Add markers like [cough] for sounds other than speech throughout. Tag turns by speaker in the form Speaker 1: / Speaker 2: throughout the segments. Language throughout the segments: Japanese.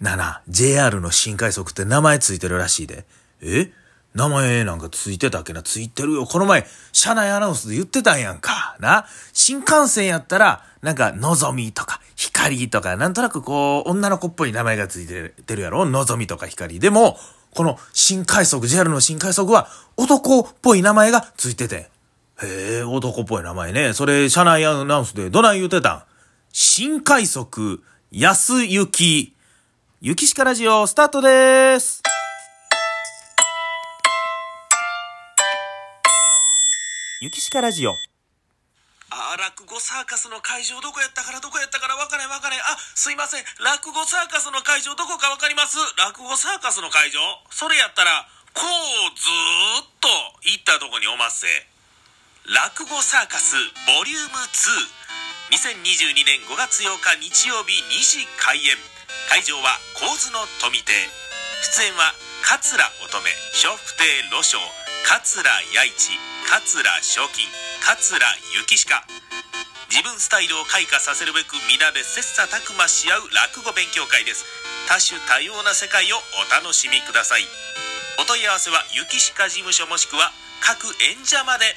Speaker 1: なな、JR の新快速って名前ついてるらしいで。え？名前なんかついてたっけな？ついてるよ。この前、車内アナウンスで言ってたんやんか。な？新幹線やったら、なんか、のぞみとか、光とか、なんとなくこう、女の子っぽい名前がついてるやろ？のぞみとか光。でも、この新快速、JR の新快速は、男っぽい名前がついてて。へえ、男っぽい名前ね。それ、車内アナウンスでどない言うてたん？新快速、安行き。ゆきしかラジオスタートです。ゆきしかラジオ。あ、落語サーカスの会場どこやったからどこやったから分かれ分かれ。あ、すいません。落語サーカスの会場どこか分かります？落語サーカスの会場それやったら、こうずっと行ったとこにおますせ。落語サーカスボリューム2。2022年5月8日日曜日2時開演。会場は構図の富亭出演は桂乙女。笑福亭露生桂八一桂賞金。桂幸鹿自分スタイルを開花させるべく皆で切磋琢磨し合う落語勉強会です。多種多様な世界をお楽しみください。お問い合わせは雪鹿事務所もしくは各演者まで。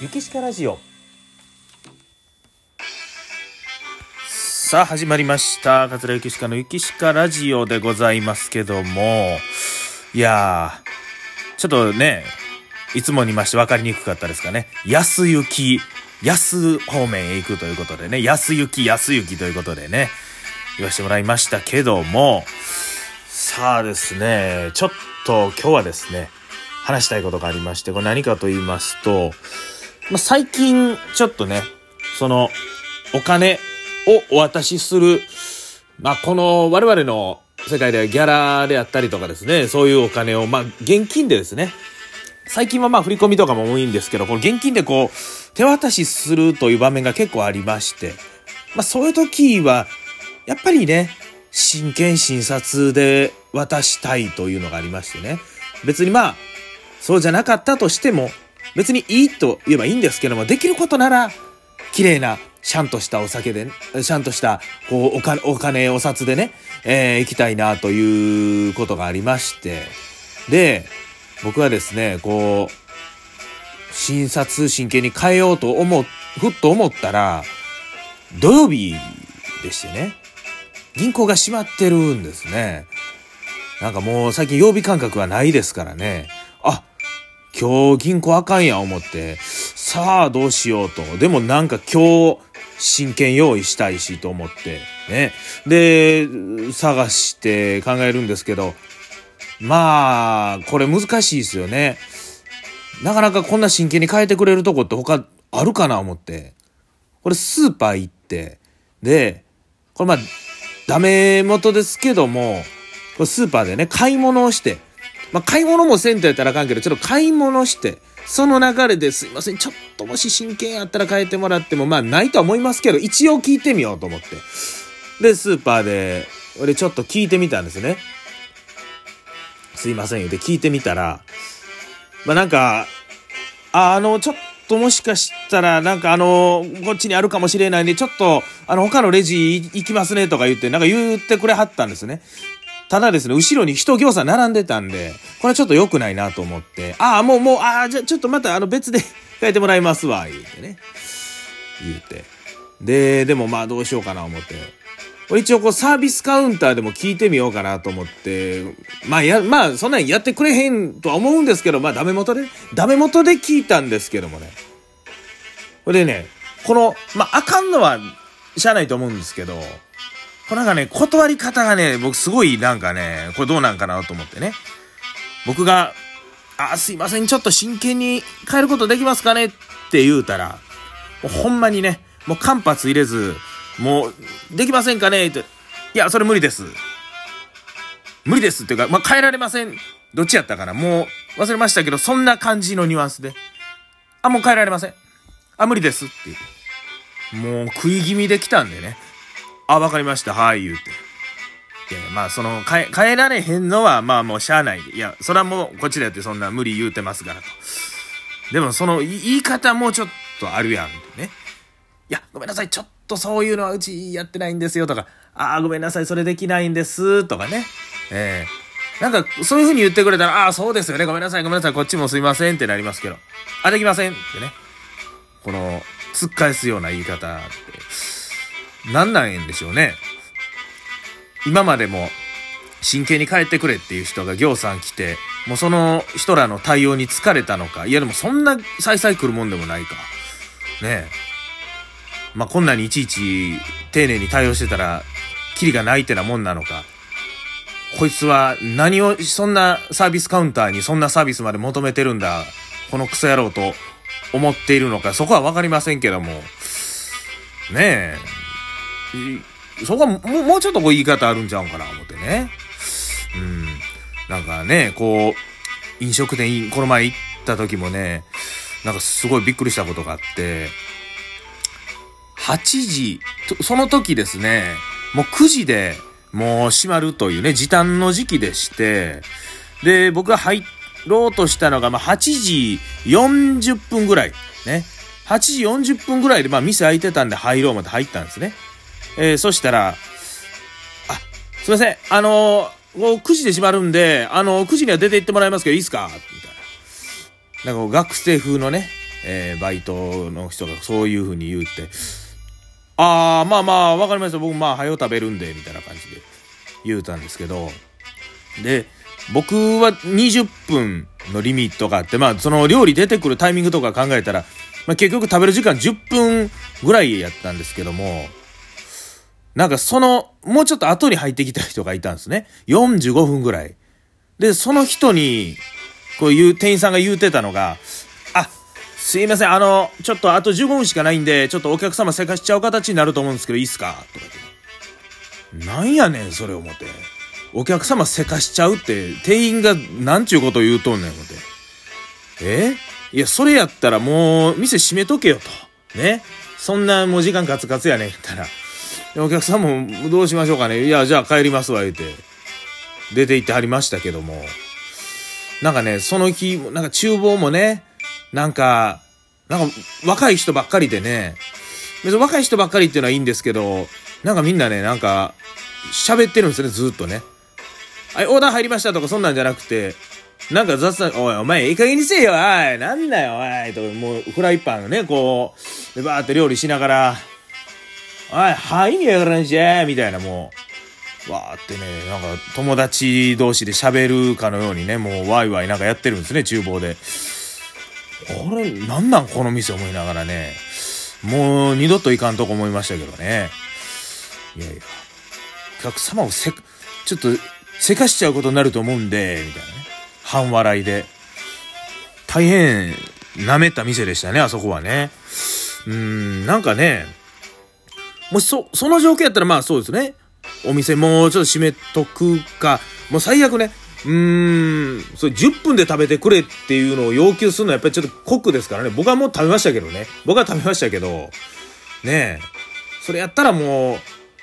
Speaker 1: ゆきしかラジオ。さあ始まりました。桂ゆきしかのゆきしかラジオでございますけども。いやーちょっとねいつもにまして分かりにくかったですかね。安行き安方面へ行くということでね。安行き安行きということでね。言わせてもらいましたけども。さあですねちょっと今日はですね話したいことがありましてこれ何かと言いますとまあ、最近、ちょっとね、その、お金をお渡しする、まあ、この我々の世界ではギャラであったりとかですね、そういうお金を、まあ、現金でですね、最近はまあ振り込みとかも多いんですけど、この現金でこう、手渡しするという場面が結構ありまして、まあそういう時は、やっぱりね、真剣診察で渡したいというのがありましてね。別にまあ、そうじゃなかったとしても、別にいいと言えばいいんですけども、できることなら、綺麗な、シャンとしたお酒で、シャンとした、こう、お金、お金、お札でね、えー、行きたいなということがありまして、で、僕はですね、こう、診察真剣に変えようと思う、ふっと思ったら、土曜日でしてね、銀行が閉まってるんですね。なんかもう最近曜日感覚はないですからね。今日銀行あかんや思って、さあどうしようと。でもなんか今日真剣用意したいしと思って、ね。で、探して考えるんですけど、まあ、これ難しいですよね。なかなかこんな真剣に変えてくれるとこって他あるかな思って。これスーパー行って、で、これまあ、ダメ元ですけども、これスーパーでね、買い物をして、まあ、買い物もせんとやったらあかんけど、ちょっと買い物して、その流れですいません、ちょっともし真剣やったら変えてもらっても、まあないとは思いますけど、一応聞いてみようと思って。で、スーパーで、俺ちょっと聞いてみたんですね。すいません言うて聞いてみたら、まあなんか、あ、あの、ちょっともしかしたら、なんかあの、こっちにあるかもしれないんで、ちょっと、あの、他のレジ行きますねとか言って、なんか言ってくれはったんですね。ただですね、後ろに人行さ並んでたんで、これはちょっと良くないなと思って、ああ、もうもう、ああ、じゃちょっとまたあの別で [laughs] 変えてもらいますわ、言うてね。言うて。で、でもまあどうしようかな思って。一応こうサービスカウンターでも聞いてみようかなと思って、まあや、まあそんなんやってくれへんとは思うんですけど、まあダメ元で、ダメ元で聞いたんですけどもね。これでね、この、まああかんのはしゃあないと思うんですけど、これなんかね、断り方がね、僕すごいなんかね、これどうなんかなと思ってね。僕が、あ、すいません、ちょっと真剣に変えることできますかね？って言うたら、もうほんまにね、もう間髪入れず、もう、できませんかね？って、いや、それ無理です。無理ですっていうか、まあ、変えられません。どっちやったかな？もう、忘れましたけど、そんな感じのニュアンスで。あ、もう変えられません。あ、無理ですっていう。もう食い気味で来たんでね。あ、わかりました。はい、言うて。いやまあその変え、変えられへんのはまあもうしゃあない。いや、それはもうこっちだってそんな無理言うてますからと。でもその言い方もちょっとあるやんね。いや、ごめんなさい、ちょっとそういうのはうちやってないんですよとか、ああ、ごめんなさい、それできないんですとかね。ええー、なんかそういう風に言ってくれたら、ああ、そうですよね、ごめんなさい、ごめんなさい、こっちもすいませんってなりますけど、あ、できませんってね。この、突っ返すような言い方って、なんなんでしょうね。今までも真剣に帰ってくれっていう人が行さん来て、もうその人らの対応に疲れたのか。いやでもそんな再々来るもんでもないか。ねえ。まあこんなにいちいち丁寧に対応してたら、キリがないってなもんなのか。こいつは何を、そんなサービスカウンターにそんなサービスまで求めてるんだ。このクソ野郎と思っているのか。そこはわかりませんけども。ねえ。そこはもう、ちょっとこう言い方あるんちゃうんかな、思ってね。うん。なんかね、こう、飲食店、この前行った時もね、なんかすごいびっくりしたことがあって、8時、その時ですね、もう9時でもう閉まるというね、時短の時期でして、で、僕が入ろうとしたのが、まあ、8時40分ぐらい、ね。8時40分ぐらいで、まあ、店開いてたんで入ろうまで入ったんですね。えー、そしたら、あ、すいません、あのー、9時で閉まるんで、あのー、9時には出て行ってもらえますけど、いいっすか？みたいな。なんか学生風のね、えー、バイトの人がそういう風に言うって、あー、まあまあ、わかりました。僕、まあ、早う食べるんで、みたいな感じで言うたんですけど、で、僕は20分のリミットがあって、まあ、その料理出てくるタイミングとか考えたら、まあ、結局食べる時間10分ぐらいやったんですけども、なんかその、もうちょっと後に入ってきた人がいたんですね。45分ぐらい。で、その人に、こういう店員さんが言うてたのが、あ、すいません、あの、ちょっとあと15分しかないんで、ちょっとお客様せかしちゃう形になると思うんですけど、いいっすか？とかって。なんやねん、それ思って。お客様せかしちゃうって、店員がなんちゅうこと言うとんねん、思って。え？いや、それやったらもう、店閉めとけよと。ね？そんなもう時間カツカツやねん、言ったら。お客さんもどうしましょうかね。いや、じゃあ帰りますわ、言うて。出て行ってはりましたけども。なんかね、その日、なんか厨房もね、なんか、なんか若い人ばっかりでね、別に若い人ばっかりっていうのはいいんですけど、なんかみんなね、なんか、喋ってるんですね、ずっとね。はい、オーダー入りましたとかそんなんじゃなくて、なんか雑談、おい、お前、いい加減にせえよ、おい、なんだよ、おい、ともう、フライパンをね、こう、バーって料理しながら、おい、はいにやからんしゃみたいなもう、わーってね、なんか友達同士で喋るかのようにね、もうワイワイなんかやってるんですね、厨房で。あれ、なんなんこの店思いながらね、もう二度と行かんとこ思いましたけどね。いやいや、お客様をせ、ちょっと、せかしちゃうことになると思うんで、みたいなね。半笑いで。大変、舐めた店でしたね、あそこはね。うーん、なんかね、もしそ、その状況やったらまあそうですね。お店もうちょっと閉めとくか、もう最悪ね、うーん、それ10分で食べてくれっていうのを要求するのはやっぱりちょっと酷ですからね。僕はもう食べましたけどね。僕は食べましたけど、ねえ。それやったらもう、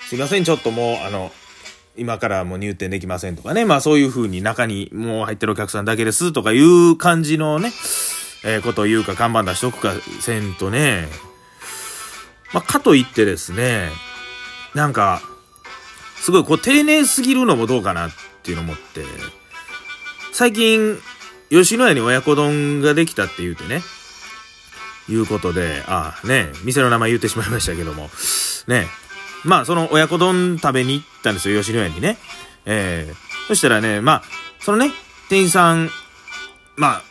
Speaker 1: すいません、ちょっともう、あの、今からもう入店できませんとかね。まあそういう風に中にもう入ってるお客さんだけですとかいう感じのね、えー、ことを言うか看板出しとくかせんとね、まあ、かといってですね、なんか、すごいこう丁寧すぎるのもどうかなっていうのを思って、最近、吉野家に親子丼ができたって言うてね、いうことで、ああね、店の名前言ってしまいましたけども、ね、まあその親子丼食べに行ったんですよ、吉野家にね。えー、そしたらね、まあ、そのね、店員さん、まあ、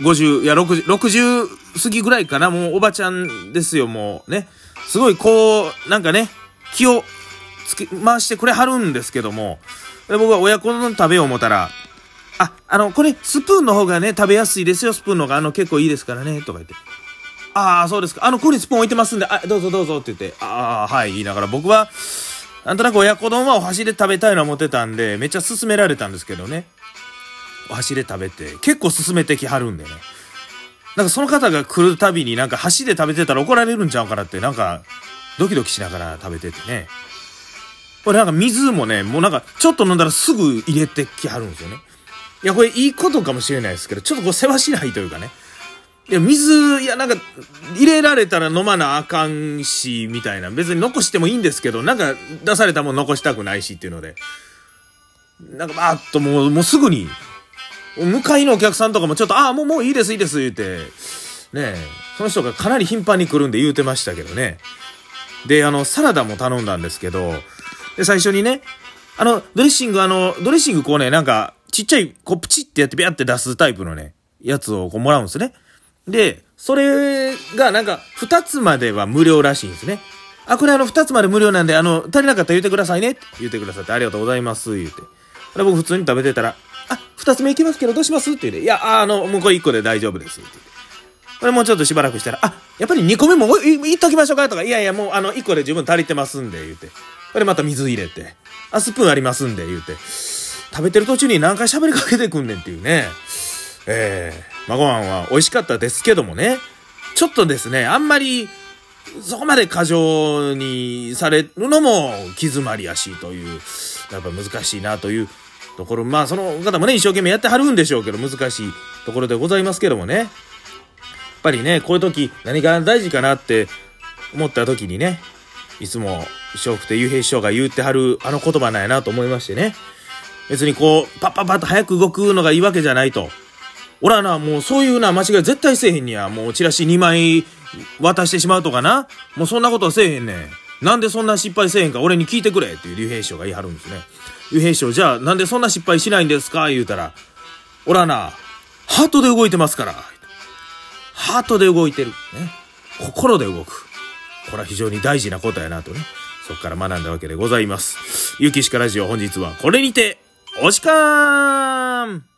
Speaker 1: 50、いや、60、60過ぎぐらいかな、もうおばちゃんですよ、もうね。すごいこう、なんかね、気をつけ、回してくれはるんですけども、で僕は親子丼食べよう思ったら、あ、あの、これ、スプーンの方がね、食べやすいですよ、スプーンの方が、あの、結構いいですからね、とか言って。ああ、そうですか。あの、ここにスプーン置いてますんで、あ、どうぞどうぞって言って、ああ、はい、言いながら、僕は、なんとなく親子丼はお箸で食べたいのは思ってたんで、めっちゃ勧められたんですけどね。お箸で食べて、結構勧めてきはるんでね。なんかその方が来るたびになんか箸で食べてたら怒られるんちゃうかなってなんかドキドキしながら食べててね。これなんか水もね、もうなんかちょっと飲んだらすぐ入れてきはるんですよね。いや、これいいことかもしれないですけど、ちょっとこう世話しないというかね。いや、水、いや、なんか、入れられたら飲まなあかんし、みたいな。別に残してもいいんですけど、なんか出されたもん残したくないしっていうので。なんかバーッともう、もうすぐに、向かいのお客さんとかもちょっと、ああ、もうもういいです、いいです、言うて、ねその人がかなり頻繁に来るんで言うてましたけどね。で、あの、サラダも頼んだんですけど、で、最初にね、あの、ドレッシング、あの、ドレッシングこうね、なんか、ちっちゃい、こう、プチってやってビャって出すタイプのね、やつをこうもらうんですね。で、それがなんか、二つまでは無料らしいんですね。あ、これあの、二つまで無料なんで、あの、足りなかったら言ってくださいね言ってくださってありがとうございます、言うて。で、僕普通に食べてたら、あ、二つ目いきますけどどうします？って言うて、いや、あの、もうこれ一個で大丈夫です、って言って。これもうちょっとしばらくしたら、あ、やっぱり2個目もいいっときましょうか？とか、いやいや、もうあの、1個で十分足りてますんで、言うて。これまた水入れて、あ、スプーンありますんで、言うて。食べてる途中に何回喋りかけてくんねんっていうね。えー、まあ、ご飯は美味しかったですけどもね。ちょっとですね、あんまり、そこまで過剰にされるのも気詰まりやしという、やっぱ難しいなというところ、まあその方もね、一生懸命やってはるんでしょうけど、難しいところでございますけどもね。やっぱりね、こういう時何が大事かなって思った時にね、いつも笑福亭雄平師匠が言ってはるあの言葉なんやなと思いましてね。別にこう、パッパッパッと早く動くのがいいわけじゃないと。俺はな、もうそういうな間違い絶対せえへんにや。もうチラシ2枚渡してしまうとかな。もうそんなことはせえへんねん。なんでそんな失敗せえへんか俺に聞いてくれっていう竜兵師匠が言い張るんですね。竜兵師匠、じゃあなんでそんな失敗しないんですか言うたら、俺はな、ハートで動いてますから。ハートで動いてる。ね。心で動く。これは非常に大事なことやなとね。そこから学んだわけでございます。ゆきしかラジオ本日はこれにて、お時間